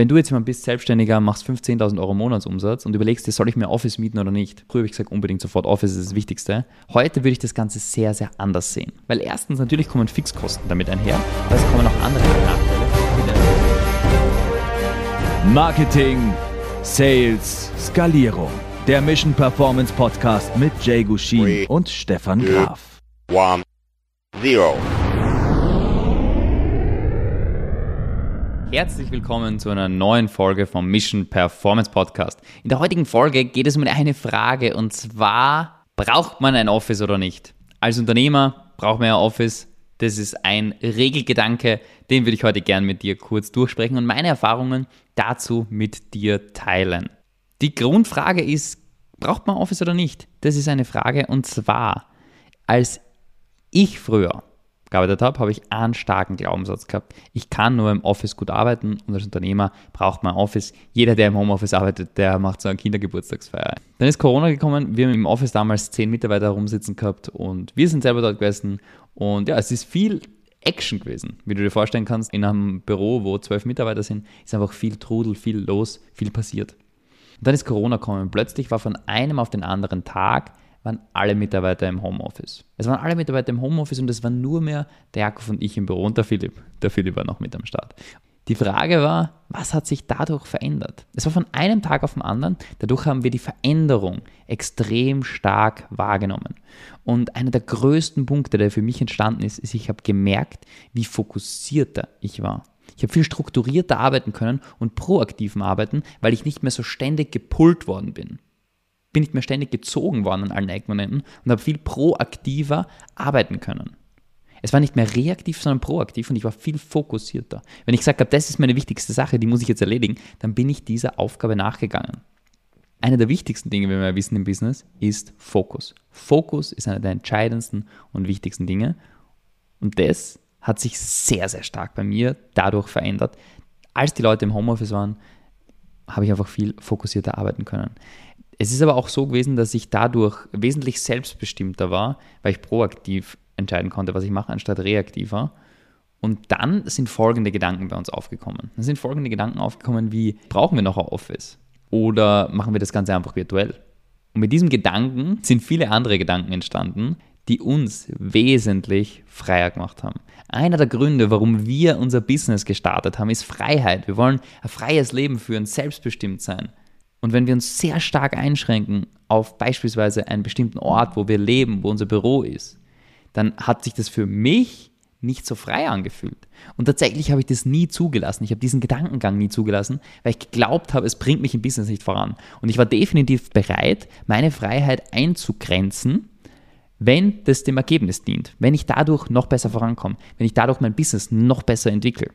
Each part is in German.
Wenn du jetzt jemand bist, Selbstständiger, machst 15.000 Euro Monatsumsatz und überlegst dir, soll ich mir Office mieten oder nicht? Früher habe ich gesagt, unbedingt sofort Office ist das Wichtigste. Heute würde ich das Ganze sehr, sehr anders sehen. Weil erstens, natürlich kommen Fixkosten damit einher, aber es kommen auch andere Nachteile. Marketing, Sales, Skalierung. Der Mission Performance Podcast mit Jay Gushin Three, und Stefan Graf. one, zero. Herzlich willkommen zu einer neuen Folge vom Mission Performance Podcast. In der heutigen Folge geht es um eine Frage und zwar, braucht man ein Office oder nicht? Als Unternehmer braucht man ein Office. Das ist ein Regelgedanke, den würde ich heute gern mit dir kurz durchsprechen und meine Erfahrungen dazu mit dir teilen. Die Grundfrage ist, braucht man Office oder nicht? Das ist eine Frage und zwar, als ich früher gearbeitet habe, habe ich einen starken Glaubenssatz gehabt. Ich kann nur im Office gut arbeiten und als Unternehmer braucht man Office. Jeder, der im Homeoffice arbeitet, der macht so eine Kindergeburtstagsfeier. Dann ist Corona gekommen, wir haben im Office damals zehn Mitarbeiter rumsitzen gehabt und wir sind selber dort gewesen und ja, es ist viel Action gewesen, wie du dir vorstellen kannst. In einem Büro, wo zwölf Mitarbeiter sind, ist einfach viel Trudel, viel los, viel passiert. Und dann ist Corona gekommen plötzlich war von einem auf den anderen Tag waren alle Mitarbeiter im Homeoffice. Es waren alle Mitarbeiter im Homeoffice und es waren nur mehr der Jakob und ich im Büro und der Philipp. Der Philipp war noch mit am Start. Die Frage war, was hat sich dadurch verändert? Es war von einem Tag auf den anderen, dadurch haben wir die Veränderung extrem stark wahrgenommen. Und einer der größten Punkte, der für mich entstanden ist, ist, ich habe gemerkt, wie fokussierter ich war. Ich habe viel strukturierter arbeiten können und proaktiven arbeiten, weil ich nicht mehr so ständig gepullt worden bin bin nicht mehr ständig gezogen worden an allen Ecken und Enden und habe viel proaktiver arbeiten können. Es war nicht mehr reaktiv, sondern proaktiv und ich war viel fokussierter. Wenn ich gesagt habe, das ist meine wichtigste Sache, die muss ich jetzt erledigen, dann bin ich dieser Aufgabe nachgegangen. Eine der wichtigsten Dinge, wie wir wissen im Business, ist Fokus. Fokus ist einer der entscheidendsten und wichtigsten Dinge und das hat sich sehr, sehr stark bei mir dadurch verändert. Als die Leute im Homeoffice waren, habe ich einfach viel fokussierter arbeiten können. Es ist aber auch so gewesen, dass ich dadurch wesentlich selbstbestimmter war, weil ich proaktiv entscheiden konnte, was ich mache, anstatt reaktiver. Und dann sind folgende Gedanken bei uns aufgekommen. Dann sind folgende Gedanken aufgekommen wie, brauchen wir noch ein Office? Oder machen wir das Ganze einfach virtuell? Und mit diesem Gedanken sind viele andere Gedanken entstanden, die uns wesentlich freier gemacht haben. Einer der Gründe, warum wir unser Business gestartet haben, ist Freiheit. Wir wollen ein freies Leben führen, selbstbestimmt sein. Und wenn wir uns sehr stark einschränken auf beispielsweise einen bestimmten Ort, wo wir leben, wo unser Büro ist, dann hat sich das für mich nicht so frei angefühlt. Und tatsächlich habe ich das nie zugelassen. Ich habe diesen Gedankengang nie zugelassen, weil ich geglaubt habe, es bringt mich im Business nicht voran. Und ich war definitiv bereit, meine Freiheit einzugrenzen, wenn das dem Ergebnis dient, wenn ich dadurch noch besser vorankomme, wenn ich dadurch mein Business noch besser entwickle.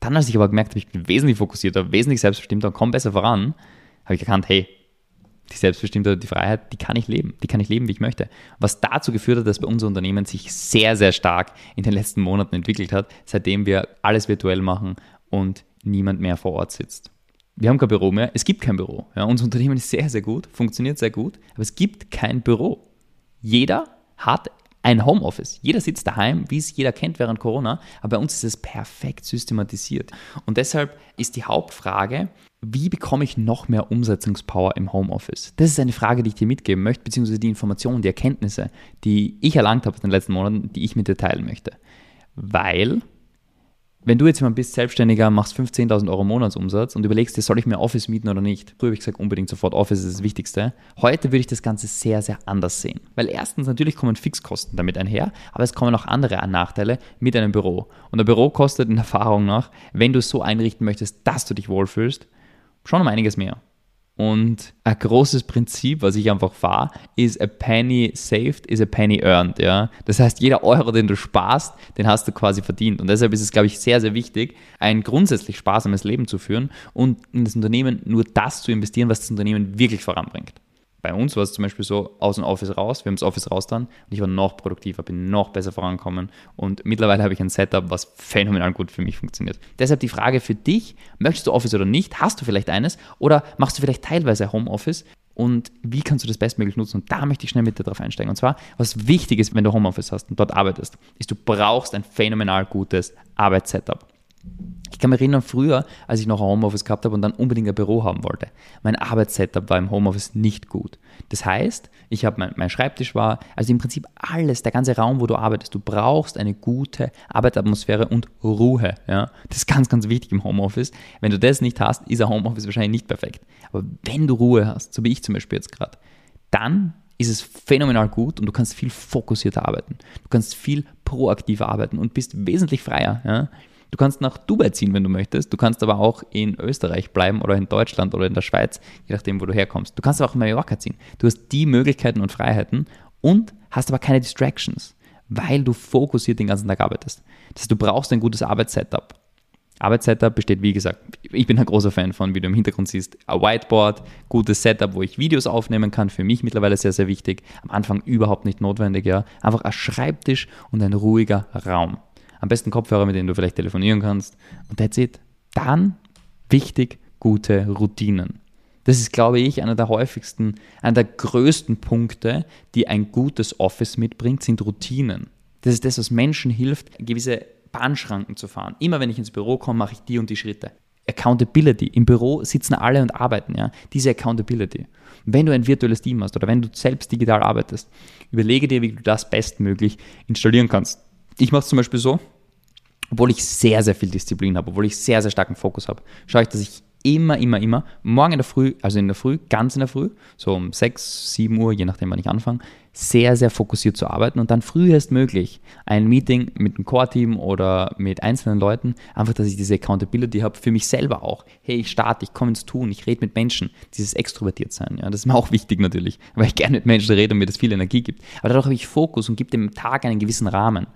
Dann, als ich aber gemerkt habe, ich bin wesentlich fokussierter, wesentlich selbstbestimmter und komme besser voran, habe ich erkannt, hey, die Selbstbestimmtheit, die Freiheit, die kann ich leben. Die kann ich leben, wie ich möchte. Was dazu geführt hat, dass bei unser Unternehmen sich sehr, sehr stark in den letzten Monaten entwickelt hat, seitdem wir alles virtuell machen und niemand mehr vor Ort sitzt. Wir haben kein Büro mehr, es gibt kein Büro. Ja, unser Unternehmen ist sehr, sehr gut, funktioniert sehr gut, aber es gibt kein Büro. Jeder hat ein Homeoffice. Jeder sitzt daheim, wie es jeder kennt während Corona, aber bei uns ist es perfekt systematisiert. Und deshalb ist die Hauptfrage, wie bekomme ich noch mehr Umsetzungspower im Homeoffice? Das ist eine Frage, die ich dir mitgeben möchte, beziehungsweise die Informationen, die Erkenntnisse, die ich erlangt habe in den letzten Monaten, die ich mit dir teilen möchte. Weil wenn du jetzt jemand bist, Selbstständiger, machst 15.000 Euro Monatsumsatz und überlegst dir, soll ich mir Office mieten oder nicht? Früher habe ich gesagt, unbedingt sofort Office ist das Wichtigste. Heute würde ich das Ganze sehr, sehr anders sehen. Weil erstens, natürlich kommen Fixkosten damit einher, aber es kommen auch andere Nachteile mit einem Büro. Und ein Büro kostet in Erfahrung nach, wenn du es so einrichten möchtest, dass du dich wohlfühlst, schon um einiges mehr. Und ein großes Prinzip, was ich einfach fahre, ist a penny saved is a penny earned. Ja? Das heißt, jeder Euro, den du sparst, den hast du quasi verdient. Und deshalb ist es, glaube ich, sehr, sehr wichtig, ein grundsätzlich sparsames Leben zu führen und in das Unternehmen nur das zu investieren, was das Unternehmen wirklich voranbringt bei uns war es zum Beispiel so, aus dem Office raus, wir haben das Office raus dann und ich war noch produktiver, bin noch besser vorangekommen und mittlerweile habe ich ein Setup, was phänomenal gut für mich funktioniert. Deshalb die Frage für dich, möchtest du Office oder nicht? Hast du vielleicht eines oder machst du vielleicht teilweise Homeoffice? Und wie kannst du das bestmöglich nutzen? Und da möchte ich schnell mit dir drauf einsteigen. Und zwar, was wichtig ist, wenn du Homeoffice hast und dort arbeitest, ist, du brauchst ein phänomenal gutes Arbeitssetup. Ich kann mich erinnern, früher, als ich noch ein Homeoffice gehabt habe und dann unbedingt ein Büro haben wollte. Mein Arbeitssetup war im Homeoffice nicht gut. Das heißt, ich habe mein, mein Schreibtisch war, also im Prinzip alles, der ganze Raum, wo du arbeitest. Du brauchst eine gute Arbeitsatmosphäre und Ruhe. Ja? Das ist ganz, ganz wichtig im Homeoffice. Wenn du das nicht hast, ist ein Homeoffice wahrscheinlich nicht perfekt. Aber wenn du Ruhe hast, so wie ich zum Beispiel jetzt gerade, dann ist es phänomenal gut und du kannst viel fokussierter arbeiten. Du kannst viel proaktiver arbeiten und bist wesentlich freier. Ja? Du kannst nach Dubai ziehen, wenn du möchtest. Du kannst aber auch in Österreich bleiben oder in Deutschland oder in der Schweiz, je nachdem, wo du herkommst. Du kannst aber auch in Mallorca ziehen. Du hast die Möglichkeiten und Freiheiten und hast aber keine Distractions, weil du fokussiert den ganzen Tag arbeitest. Das heißt, du brauchst ein gutes Arbeitssetup. Arbeitssetup besteht, wie gesagt, ich bin ein großer Fan von, wie du im Hintergrund siehst, ein Whiteboard, gutes Setup, wo ich Videos aufnehmen kann, für mich mittlerweile sehr, sehr wichtig. Am Anfang überhaupt nicht notwendig, ja. Einfach ein Schreibtisch und ein ruhiger Raum. Am besten Kopfhörer, mit denen du vielleicht telefonieren kannst. Und that's it. Dann wichtig, gute Routinen. Das ist, glaube ich, einer der häufigsten, einer der größten Punkte, die ein gutes Office mitbringt, sind Routinen. Das ist das, was Menschen hilft, gewisse Bahnschranken zu fahren. Immer wenn ich ins Büro komme, mache ich die und die Schritte. Accountability. Im Büro sitzen alle und arbeiten, ja. Diese Accountability. Wenn du ein virtuelles Team hast oder wenn du selbst digital arbeitest, überlege dir, wie du das bestmöglich installieren kannst. Ich mache es zum Beispiel so, obwohl ich sehr, sehr viel Disziplin habe, obwohl ich sehr, sehr starken Fokus habe, schaue ich, dass ich immer, immer, immer morgen in der Früh, also in der Früh, ganz in der Früh, so um 6, 7 Uhr, je nachdem, wann ich anfange, sehr, sehr fokussiert zu arbeiten und dann frühestmöglich ein Meeting mit einem Core-Team oder mit einzelnen Leuten, einfach, dass ich diese Accountability habe, für mich selber auch. Hey, ich starte, ich komme ins Tun, ich rede mit Menschen, dieses extrovertiert sein, ja, das ist mir auch wichtig natürlich, weil ich gerne mit Menschen rede und mir das viel Energie gibt. Aber dadurch habe ich Fokus und gebe dem Tag einen gewissen Rahmen.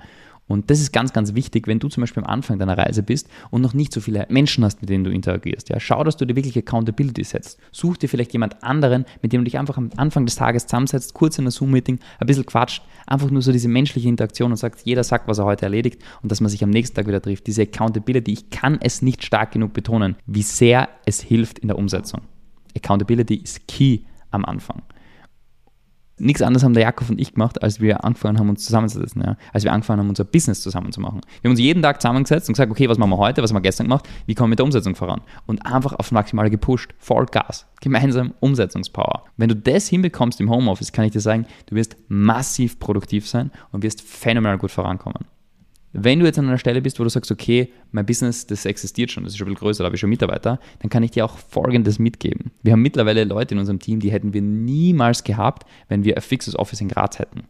Und das ist ganz, ganz wichtig, wenn du zum Beispiel am Anfang deiner Reise bist und noch nicht so viele Menschen hast, mit denen du interagierst. Ja, schau, dass du dir wirklich Accountability setzt. Such dir vielleicht jemand anderen, mit dem du dich einfach am Anfang des Tages zusammensetzt, kurz in einem Zoom-Meeting, ein bisschen quatscht, einfach nur so diese menschliche Interaktion und sagt, jeder sagt, was er heute erledigt und dass man sich am nächsten Tag wieder trifft. Diese Accountability, ich kann es nicht stark genug betonen, wie sehr es hilft in der Umsetzung. Accountability ist key am Anfang nichts anderes haben der Jakob und ich gemacht, als wir angefangen haben, uns zusammenzusetzen. Ja? Als wir angefangen haben, unser Business zusammen zu machen. Wir haben uns jeden Tag zusammengesetzt und gesagt, okay, was machen wir heute, was haben wir gestern gemacht, wie kommen wir mit der Umsetzung voran? Und einfach aufs Maximale gepusht, voll Gas, gemeinsam Umsetzungspower. Wenn du das hinbekommst im Homeoffice, kann ich dir sagen, du wirst massiv produktiv sein und wirst phänomenal gut vorankommen. Wenn du jetzt an einer Stelle bist, wo du sagst, okay, mein Business, das existiert schon, das ist schon bisschen größer, da habe ich schon Mitarbeiter, dann kann ich dir auch Folgendes mitgeben. Wir haben mittlerweile Leute in unserem Team, die hätten wir niemals gehabt, wenn wir ein fixes Office in Graz hätten.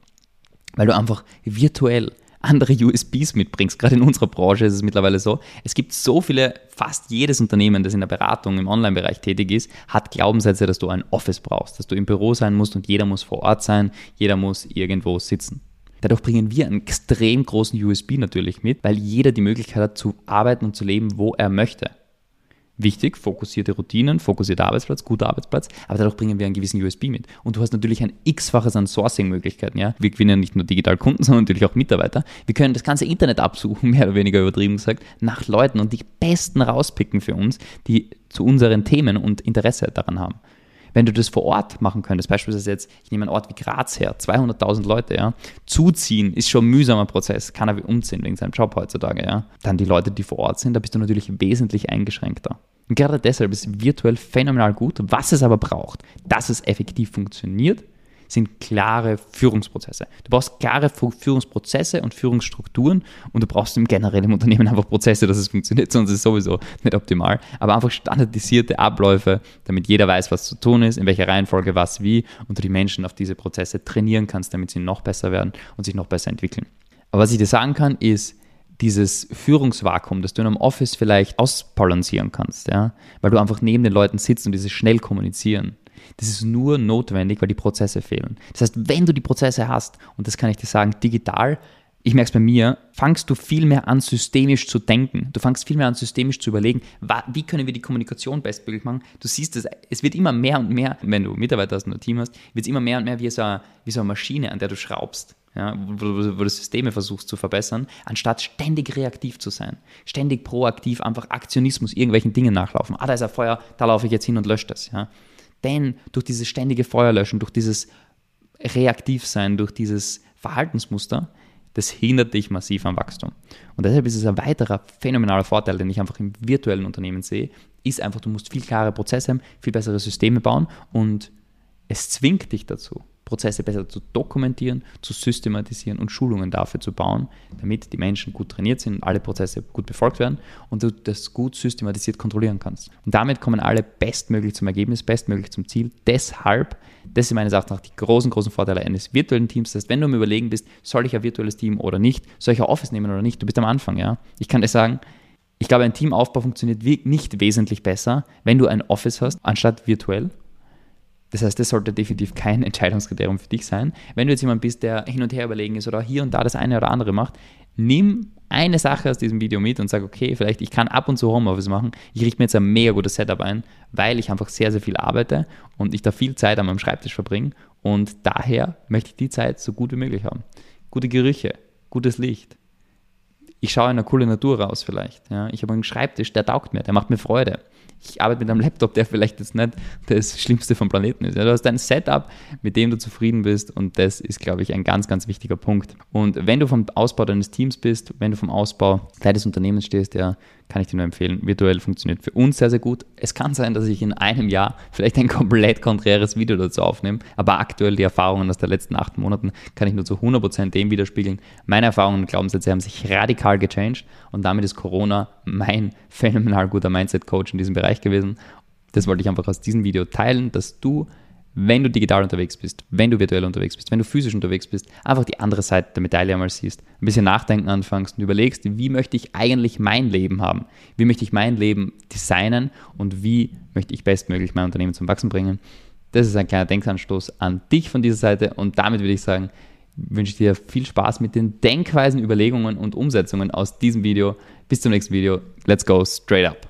Weil du einfach virtuell andere USBs mitbringst. Gerade in unserer Branche ist es mittlerweile so. Es gibt so viele, fast jedes Unternehmen, das in der Beratung im Online-Bereich tätig ist, hat Glaubenssätze, dass du ein Office brauchst, dass du im Büro sein musst und jeder muss vor Ort sein, jeder muss irgendwo sitzen. Dadurch bringen wir einen extrem großen USB natürlich mit, weil jeder die Möglichkeit hat zu arbeiten und zu leben, wo er möchte. Wichtig, fokussierte Routinen, fokussierter Arbeitsplatz, guter Arbeitsplatz, aber dadurch bringen wir einen gewissen USB mit. Und du hast natürlich ein x-faches an Sourcing-Möglichkeiten. Ja? Wir gewinnen nicht nur digital Kunden, sondern natürlich auch Mitarbeiter. Wir können das ganze Internet absuchen, mehr oder weniger übertrieben gesagt, nach Leuten und die besten rauspicken für uns, die zu unseren Themen und Interesse daran haben. Wenn du das vor Ort machen könntest, beispielsweise jetzt, ich nehme einen Ort wie Graz her, 200.000 Leute, ja, zuziehen ist schon ein mühsamer Prozess, kann er umziehen wegen seinem Job heutzutage, ja. Dann die Leute, die vor Ort sind, da bist du natürlich wesentlich eingeschränkter. Und gerade deshalb ist virtuell phänomenal gut. Was es aber braucht, dass es effektiv funktioniert, sind klare Führungsprozesse. Du brauchst klare Führungsprozesse und Führungsstrukturen und du brauchst im generell im Unternehmen einfach Prozesse, dass es funktioniert, sonst ist es sowieso nicht optimal. Aber einfach standardisierte Abläufe, damit jeder weiß, was zu tun ist, in welcher Reihenfolge was wie und du die Menschen auf diese Prozesse trainieren kannst, damit sie noch besser werden und sich noch besser entwickeln. Aber was ich dir sagen kann, ist, dieses Führungsvakuum, das du in einem Office vielleicht ausbalancieren kannst, ja, weil du einfach neben den Leuten sitzt und dieses schnell kommunizieren. Das ist nur notwendig, weil die Prozesse fehlen. Das heißt, wenn du die Prozesse hast, und das kann ich dir sagen, digital, ich merke es bei mir, fangst du viel mehr an, systemisch zu denken. Du fangst viel mehr an, systemisch zu überlegen, wie können wir die Kommunikation bestmöglich machen. Du siehst es, es wird immer mehr und mehr, wenn du Mitarbeiter hast und ein Team hast, wird es immer mehr und mehr wie so, eine, wie so eine Maschine, an der du schraubst. Ja, wo, wo, du Systeme versuchst zu verbessern, anstatt ständig reaktiv zu sein. Ständig proaktiv einfach Aktionismus, irgendwelchen Dingen nachlaufen. Ah, da ist ein Feuer, da laufe ich jetzt hin und lösche das. Ja. Denn durch dieses ständige Feuerlöschen, durch dieses Reaktivsein, durch dieses Verhaltensmuster das hindert dich massiv am Wachstum. Und deshalb ist es ein weiterer phänomenaler Vorteil, den ich einfach im virtuellen Unternehmen sehe, ist einfach, du musst viel klare Prozesse haben, viel bessere Systeme bauen und es zwingt dich dazu, Prozesse besser zu dokumentieren, zu systematisieren und Schulungen dafür zu bauen, damit die Menschen gut trainiert sind und alle Prozesse gut befolgt werden und du das gut systematisiert kontrollieren kannst. Und damit kommen alle bestmöglich zum Ergebnis, bestmöglich zum Ziel. Deshalb, das sind meines Erachtens auch die großen, großen Vorteile eines virtuellen Teams. Das heißt, wenn du mir überlegen bist, soll ich ein virtuelles Team oder nicht, soll ich ein Office nehmen oder nicht, du bist am Anfang, ja. Ich kann dir sagen, ich glaube, ein Teamaufbau funktioniert nicht wesentlich besser, wenn du ein Office hast, anstatt virtuell. Das heißt, das sollte definitiv kein Entscheidungskriterium für dich sein. Wenn du jetzt jemand bist, der hin und her überlegen ist oder hier und da das eine oder andere macht, nimm eine Sache aus diesem Video mit und sag, okay, vielleicht ich kann ab und zu Homeoffice machen. Ich richte mir jetzt ein mega gutes Setup ein, weil ich einfach sehr, sehr viel arbeite und ich da viel Zeit an meinem Schreibtisch verbringe und daher möchte ich die Zeit so gut wie möglich haben. Gute Gerüche, gutes Licht. Ich schaue in eine coole Natur raus vielleicht. Ja. Ich habe einen Schreibtisch, der taugt mir, der macht mir Freude ich arbeite mit einem Laptop, der vielleicht jetzt nicht das Schlimmste vom Planeten ist. du hast ein Setup, mit dem du zufrieden bist und das ist, glaube ich, ein ganz, ganz wichtiger Punkt. Und wenn du vom Ausbau deines Teams bist, wenn du vom Ausbau deines Unternehmens stehst, ja, kann ich dir nur empfehlen. Virtuell funktioniert für uns sehr, sehr gut. Es kann sein, dass ich in einem Jahr vielleicht ein komplett konträres Video dazu aufnehme, aber aktuell die Erfahrungen aus den letzten acht Monaten kann ich nur zu 100% dem widerspiegeln. Meine Erfahrungen und Glaubenssätze haben sich radikal gechanged und damit ist Corona mein phänomenal guter Mindset-Coach in diesem Bereich gewesen. Das wollte ich einfach aus diesem Video teilen, dass du wenn du digital unterwegs bist, wenn du virtuell unterwegs bist, wenn du physisch unterwegs bist, einfach die andere Seite der Medaille einmal siehst, ein bisschen nachdenken anfängst und überlegst, wie möchte ich eigentlich mein Leben haben? Wie möchte ich mein Leben designen und wie möchte ich bestmöglich mein Unternehmen zum Wachsen bringen? Das ist ein kleiner Denkanstoß an dich von dieser Seite und damit würde ich sagen, wünsche ich dir viel Spaß mit den Denkweisen, Überlegungen und Umsetzungen aus diesem Video. Bis zum nächsten Video. Let's go straight up.